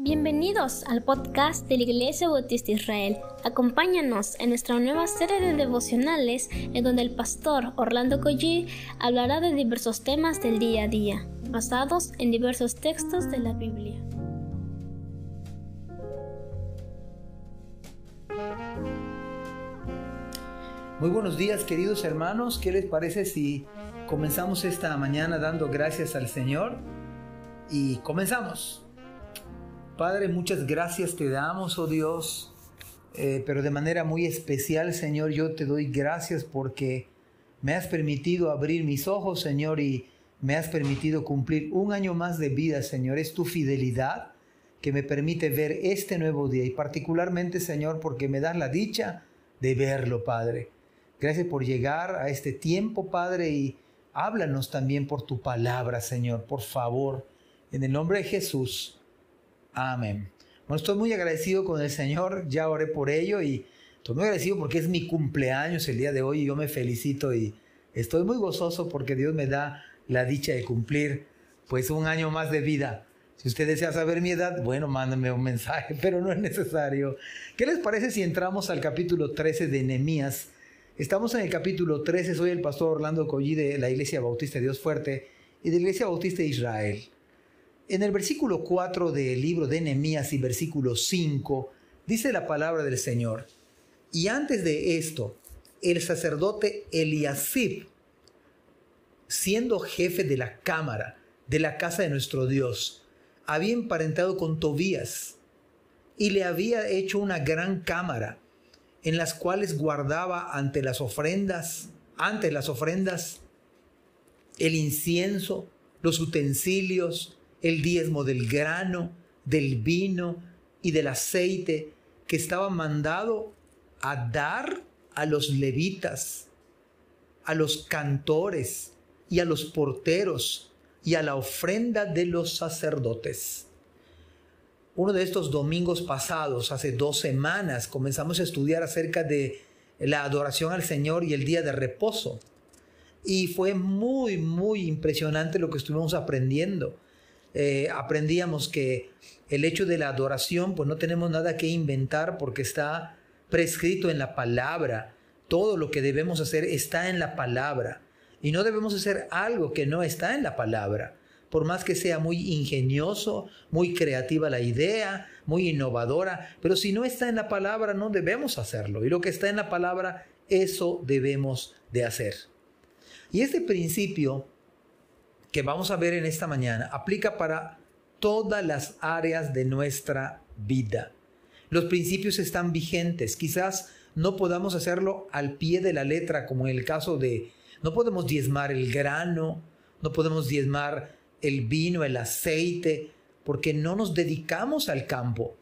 Bienvenidos al podcast de la Iglesia Bautista Israel. Acompáñanos en nuestra nueva serie de devocionales en donde el pastor Orlando Collie hablará de diversos temas del día a día, basados en diversos textos de la Biblia. Muy buenos días queridos hermanos, ¿qué les parece si comenzamos esta mañana dando gracias al Señor? Y comenzamos. Padre, muchas gracias te damos, oh Dios, eh, pero de manera muy especial, Señor, yo te doy gracias porque me has permitido abrir mis ojos, Señor, y me has permitido cumplir un año más de vida, Señor. Es tu fidelidad que me permite ver este nuevo día y particularmente, Señor, porque me das la dicha de verlo, Padre. Gracias por llegar a este tiempo, Padre, y háblanos también por tu palabra, Señor, por favor. En el nombre de Jesús. Amén. Bueno, estoy muy agradecido con el Señor, ya oré por ello y estoy muy agradecido porque es mi cumpleaños el día de hoy y yo me felicito y estoy muy gozoso porque Dios me da la dicha de cumplir pues un año más de vida. Si usted desea saber mi edad, bueno, mándame un mensaje, pero no es necesario. ¿Qué les parece si entramos al capítulo 13 de Nehemías? Estamos en el capítulo 13, soy el pastor Orlando Collí de la Iglesia Bautista de Dios Fuerte y de la Iglesia Bautista de Israel. En el versículo 4 del libro de Nehemías y versículo 5 dice la palabra del Señor. Y antes de esto, el sacerdote Eliasib, siendo jefe de la cámara de la casa de nuestro Dios, había emparentado con Tobías y le había hecho una gran cámara en las cuales guardaba ante las ofrendas, ante las ofrendas, el incienso, los utensilios, el diezmo del grano, del vino y del aceite que estaba mandado a dar a los levitas, a los cantores y a los porteros y a la ofrenda de los sacerdotes. Uno de estos domingos pasados, hace dos semanas, comenzamos a estudiar acerca de la adoración al Señor y el día de reposo. Y fue muy, muy impresionante lo que estuvimos aprendiendo. Eh, aprendíamos que el hecho de la adoración, pues no tenemos nada que inventar porque está prescrito en la palabra. Todo lo que debemos hacer está en la palabra. Y no debemos hacer algo que no está en la palabra. Por más que sea muy ingenioso, muy creativa la idea, muy innovadora, pero si no está en la palabra, no debemos hacerlo. Y lo que está en la palabra, eso debemos de hacer. Y este principio que vamos a ver en esta mañana aplica para todas las áreas de nuestra vida. Los principios están vigentes. Quizás no podamos hacerlo al pie de la letra, como en el caso de, no podemos diezmar el grano, no podemos diezmar el vino, el aceite, porque no nos dedicamos al campo.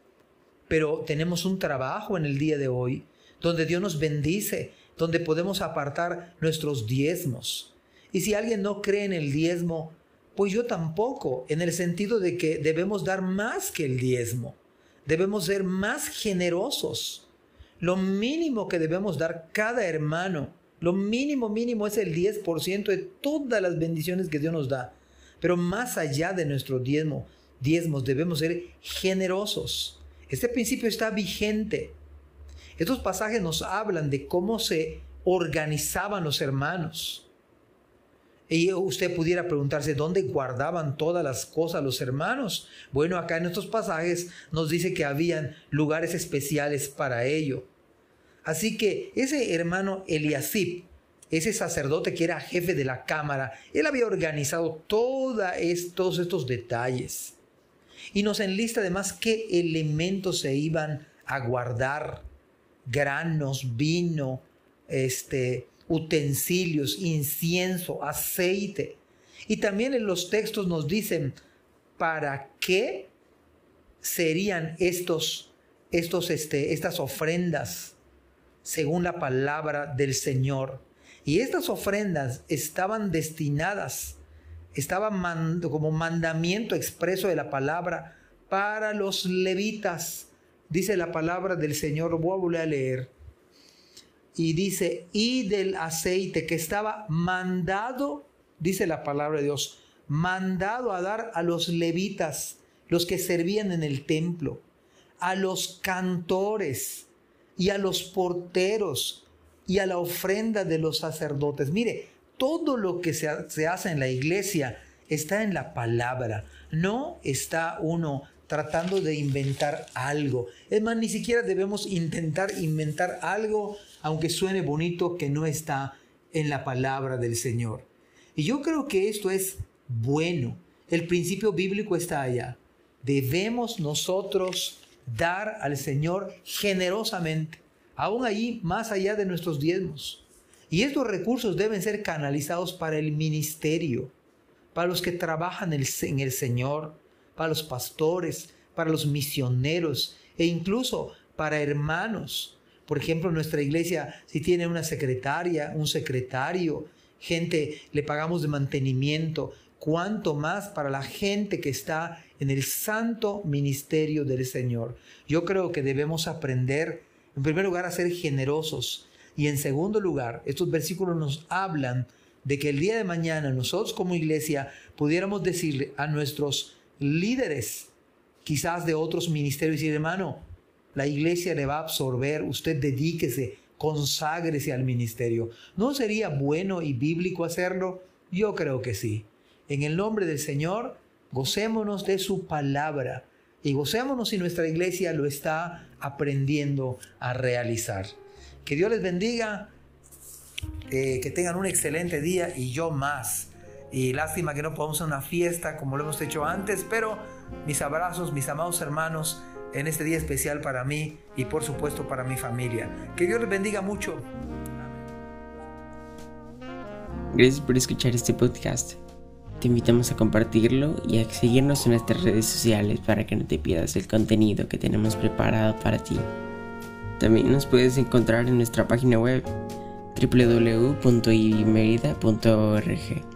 Pero tenemos un trabajo en el día de hoy donde Dios nos bendice, donde podemos apartar nuestros diezmos. Y si alguien no cree en el diezmo, pues yo tampoco, en el sentido de que debemos dar más que el diezmo. Debemos ser más generosos. Lo mínimo que debemos dar cada hermano, lo mínimo mínimo es el 10% de todas las bendiciones que Dios nos da. Pero más allá de nuestro diezmo, diezmos debemos ser generosos. Este principio está vigente. Estos pasajes nos hablan de cómo se organizaban los hermanos y usted pudiera preguntarse, ¿dónde guardaban todas las cosas los hermanos? Bueno, acá en estos pasajes nos dice que habían lugares especiales para ello. Así que ese hermano Eliasib, ese sacerdote que era jefe de la cámara, él había organizado todos estos, estos detalles. Y nos enlista además qué elementos se iban a guardar. Granos, vino, este, utensilios, incienso, aceite. Y también en los textos nos dicen para qué serían estos, estos, este, estas ofrendas según la palabra del Señor. Y estas ofrendas estaban destinadas, estaban como mandamiento expreso de la palabra para los levitas. Dice la palabra del Señor, voy a volver a leer y dice, y del aceite que estaba mandado, dice la palabra de Dios, mandado a dar a los levitas los que servían en el templo, a los cantores y a los porteros y a la ofrenda de los sacerdotes. Mire, todo lo que se, hace en la iglesia está en la palabra. No está uno tratando de inventar algo. Es más, ni siquiera debemos intentar inventar algo, aunque suene bonito, que no está en la palabra del Señor. Y yo creo que esto es bueno. El principio bíblico está allá. Debemos nosotros dar al Señor generosamente, aún allí más allá de nuestros diezmos. Y estos recursos deben ser canalizados para el ministerio, para los que trabajan en el Señor, para los pastores, para los misioneros e incluso para hermanos. Por ejemplo, nuestra iglesia, si tiene una secretaria, un secretario, gente le pagamos de mantenimiento, cuanto más para la gente que está en el santo ministerio del Señor. Yo creo que debemos aprender, en primer lugar, a ser generosos. Y en segundo lugar, estos versículos nos hablan de que el día de mañana nosotros como iglesia pudiéramos decirle a nuestros líderes, quizás de otros ministerios, y hermano, la iglesia le va a absorber, usted dedíquese, conságrese al ministerio. ¿No sería bueno y bíblico hacerlo? Yo creo que sí. En el nombre del Señor, Gocémonos de su palabra y gocémonos si nuestra iglesia lo está aprendiendo a realizar. Que Dios les bendiga, eh, que tengan un excelente día y yo más. Y lástima que no podamos hacer una fiesta como lo hemos hecho antes, pero mis abrazos, mis amados hermanos, en este día especial para mí y por supuesto para mi familia. Que Dios les bendiga mucho. Gracias por escuchar este podcast. Te invitamos a compartirlo y a seguirnos en nuestras redes sociales para que no te pierdas el contenido que tenemos preparado para ti. También nos puedes encontrar en nuestra página web www.ibismerida.org